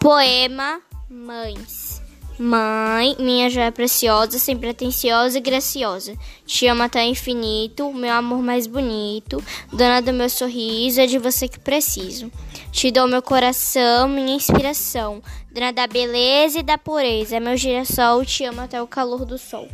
Poema Mães. Mãe, minha joia preciosa, sempre atenciosa e graciosa. Te amo até o infinito, meu amor mais bonito. Dona do meu sorriso, é de você que preciso. Te dou meu coração, minha inspiração. Dona da beleza e da pureza, meu girassol, te amo até o calor do sol.